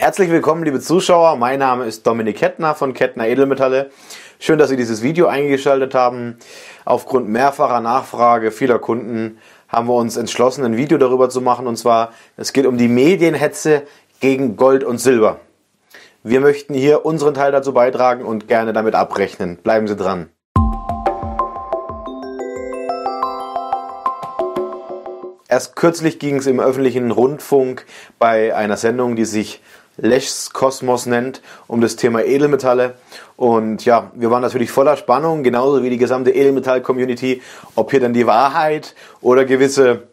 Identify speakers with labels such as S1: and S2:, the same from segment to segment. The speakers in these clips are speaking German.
S1: Herzlich willkommen, liebe Zuschauer. Mein Name ist Dominik Kettner von Kettner Edelmetalle. Schön, dass Sie dieses Video eingeschaltet haben. Aufgrund mehrfacher Nachfrage vieler Kunden haben wir uns entschlossen, ein Video darüber zu machen. Und zwar, es geht um die Medienhetze gegen Gold und Silber. Wir möchten hier unseren Teil dazu beitragen und gerne damit abrechnen. Bleiben Sie dran. Erst kürzlich ging es im öffentlichen Rundfunk bei einer Sendung, die sich Lechs Kosmos nennt, um das Thema Edelmetalle. Und ja, wir waren natürlich voller Spannung, genauso wie die gesamte Edelmetall-Community, ob hier dann die Wahrheit oder gewisse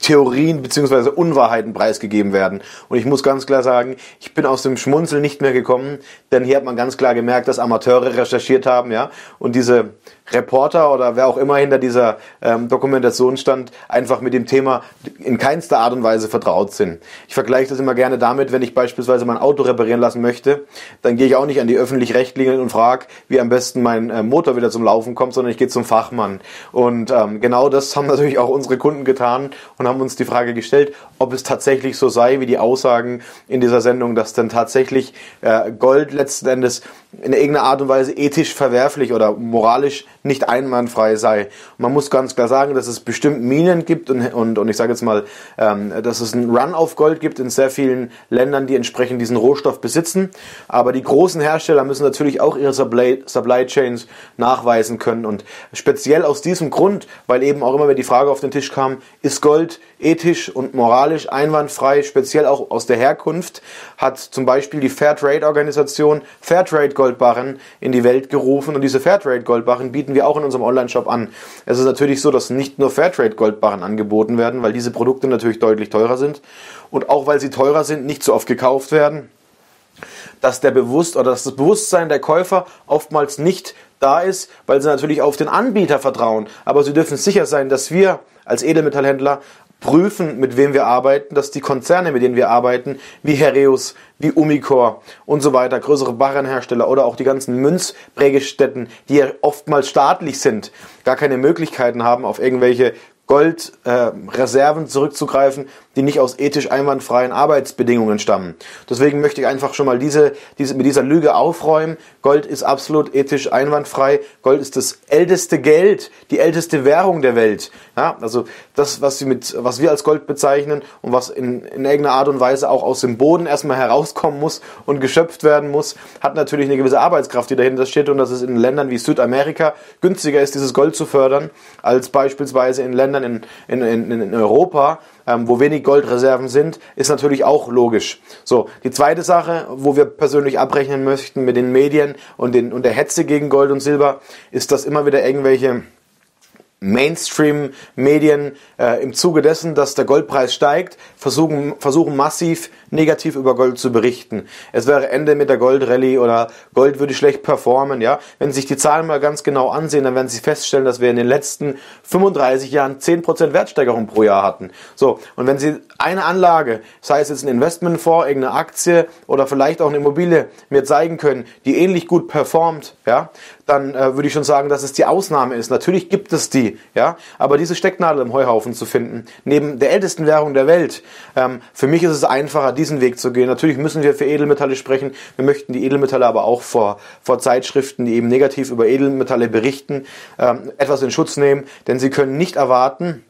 S1: Theorien bzw. Unwahrheiten preisgegeben werden. Und ich muss ganz klar sagen, ich bin aus dem Schmunzeln nicht mehr gekommen, denn hier hat man ganz klar gemerkt, dass Amateure recherchiert haben, ja, und diese Reporter oder wer auch immer hinter dieser ähm, Dokumentation stand, einfach mit dem Thema in keinster Art und Weise vertraut sind. Ich vergleiche das immer gerne damit, wenn ich beispielsweise mein Auto reparieren lassen möchte, dann gehe ich auch nicht an die öffentlich-rechtlichen und frage, wie am besten mein äh, Motor wieder zum Laufen kommt, sondern ich gehe zum Fachmann. Und ähm, genau das haben natürlich auch unsere Kunden getan und haben uns die Frage gestellt, ob es tatsächlich so sei, wie die Aussagen in dieser Sendung, dass denn tatsächlich äh, Gold letzten Endes in irgendeiner Art und Weise ethisch verwerflich oder moralisch nicht einwandfrei sei. Man muss ganz klar sagen, dass es bestimmt Minen gibt und, und, und ich sage jetzt mal, ähm, dass es einen Run auf Gold gibt in sehr vielen Ländern, die entsprechend diesen Rohstoff besitzen. Aber die großen Hersteller müssen natürlich auch ihre Supply, Supply Chains nachweisen können. Und speziell aus diesem Grund, weil eben auch immer wieder die Frage auf den Tisch kam, ist Gold ethisch und moralisch einwandfrei, speziell auch aus der Herkunft, hat zum Beispiel die Fairtrade-Organisation Fairtrade Goldbarren in die Welt gerufen. Und diese Fairtrade Goldbarren bieten wir auch in unserem Online-Shop an. Es ist natürlich so, dass nicht nur Fairtrade Goldbarren angeboten werden, weil diese Produkte natürlich deutlich teurer sind und auch weil sie teurer sind, nicht so oft gekauft werden dass der Bewusst oder dass das Bewusstsein der Käufer oftmals nicht da ist, weil sie natürlich auf den Anbieter vertrauen. Aber sie dürfen sicher sein, dass wir als Edelmetallhändler prüfen, mit wem wir arbeiten, dass die Konzerne, mit denen wir arbeiten, wie Hereus, wie Umicore und so weiter, größere Barrenhersteller oder auch die ganzen Münzprägestätten, die ja oftmals staatlich sind, gar keine Möglichkeiten haben, auf irgendwelche Goldreserven äh, zurückzugreifen, die nicht aus ethisch einwandfreien Arbeitsbedingungen stammen. Deswegen möchte ich einfach schon mal diese, diese, mit dieser Lüge aufräumen. Gold ist absolut ethisch einwandfrei. Gold ist das älteste Geld, die älteste Währung der Welt. Ja, also das, was, sie mit, was wir als Gold bezeichnen und was in, in irgendeiner Art und Weise auch aus dem Boden erstmal herauskommen muss und geschöpft werden muss, hat natürlich eine gewisse Arbeitskraft, die dahinter steht und dass es in Ländern wie Südamerika günstiger ist, dieses Gold zu fördern, als beispielsweise in Ländern in, in, in, in Europa, ähm, wo wenig Goldreserven sind, ist natürlich auch logisch. So, die zweite Sache, wo wir persönlich abrechnen möchten mit den Medien und, den, und der Hetze gegen Gold und Silber, ist, dass immer wieder irgendwelche Mainstream-Medien äh, im Zuge dessen, dass der Goldpreis steigt, versuchen, versuchen massiv negativ über Gold zu berichten. Es wäre Ende mit der Goldrallye oder Gold würde schlecht performen. Ja, wenn Sie sich die Zahlen mal ganz genau ansehen, dann werden Sie feststellen, dass wir in den letzten 35 Jahren 10% Wertsteigerung pro Jahr hatten. So und wenn Sie eine Anlage, sei es jetzt ein Investmentfonds, irgendeine Aktie oder vielleicht auch eine Immobilie, mir zeigen können, die ähnlich gut performt, ja, dann äh, würde ich schon sagen, dass es die Ausnahme ist. Natürlich gibt es die, ja, aber diese Stecknadel im Heuhaufen zu finden, neben der ältesten Währung der Welt, ähm, für mich ist es einfacher, diesen Weg zu gehen. Natürlich müssen wir für Edelmetalle sprechen. Wir möchten die Edelmetalle aber auch vor, vor Zeitschriften, die eben negativ über Edelmetalle berichten, ähm, etwas in Schutz nehmen, denn sie können nicht erwarten,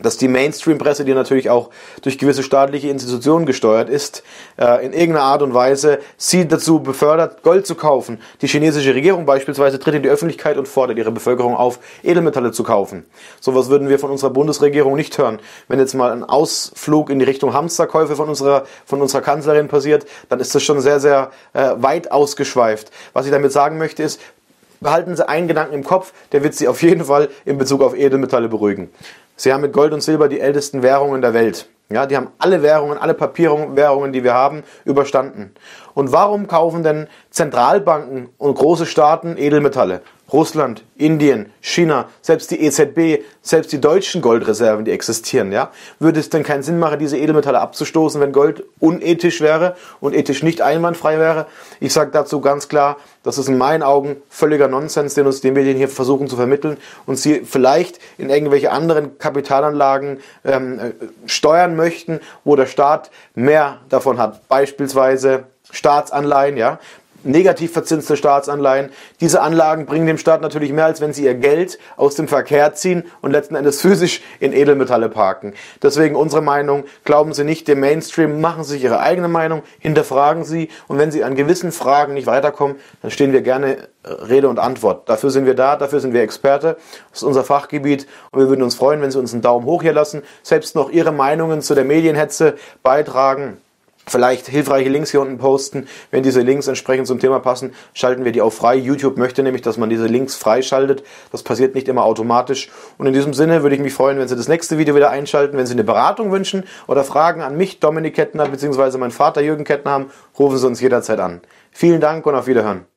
S1: dass die Mainstream-Presse, die natürlich auch durch gewisse staatliche Institutionen gesteuert ist, äh, in irgendeiner Art und Weise sie dazu befördert, Gold zu kaufen. Die chinesische Regierung beispielsweise tritt in die Öffentlichkeit und fordert ihre Bevölkerung auf, Edelmetalle zu kaufen. Sowas würden wir von unserer Bundesregierung nicht hören. Wenn jetzt mal ein Ausflug in die Richtung Hamsterkäufe von unserer, von unserer Kanzlerin passiert, dann ist das schon sehr, sehr äh, weit ausgeschweift. Was ich damit sagen möchte ist, behalten Sie einen Gedanken im Kopf, der wird Sie auf jeden Fall in Bezug auf Edelmetalle beruhigen. Sie haben mit Gold und Silber die ältesten Währungen der Welt. Ja, die haben alle Währungen, alle Papierwährungen, die wir haben, überstanden. Und warum kaufen denn Zentralbanken und große Staaten Edelmetalle? Russland, Indien, China, selbst die EZB, selbst die deutschen Goldreserven, die existieren, ja? Würde es denn keinen Sinn machen, diese Edelmetalle abzustoßen, wenn Gold unethisch wäre und ethisch nicht einwandfrei wäre? Ich sage dazu ganz klar, das ist in meinen Augen völliger Nonsens, den uns die Medien hier versuchen zu vermitteln und sie vielleicht in irgendwelche anderen Kapitalanlagen ähm, äh, steuern möchten, wo der Staat mehr davon hat. Beispielsweise Staatsanleihen, ja negativ verzinste Staatsanleihen. Diese Anlagen bringen dem Staat natürlich mehr, als wenn sie ihr Geld aus dem Verkehr ziehen und letzten Endes physisch in Edelmetalle parken. Deswegen unsere Meinung, glauben Sie nicht dem Mainstream, machen Sie sich Ihre eigene Meinung, hinterfragen Sie und wenn Sie an gewissen Fragen nicht weiterkommen, dann stehen wir gerne äh, Rede und Antwort. Dafür sind wir da, dafür sind wir Experte, das ist unser Fachgebiet und wir würden uns freuen, wenn Sie uns einen Daumen hoch hier lassen, selbst noch Ihre Meinungen zu der Medienhetze beitragen vielleicht hilfreiche Links hier unten posten. Wenn diese Links entsprechend zum Thema passen, schalten wir die auch frei. YouTube möchte nämlich, dass man diese Links freischaltet. Das passiert nicht immer automatisch. Und in diesem Sinne würde ich mich freuen, wenn Sie das nächste Video wieder einschalten. Wenn Sie eine Beratung wünschen oder Fragen an mich, Dominik Kettner, beziehungsweise meinen Vater Jürgen Kettner haben, rufen Sie uns jederzeit an. Vielen Dank und auf Wiederhören.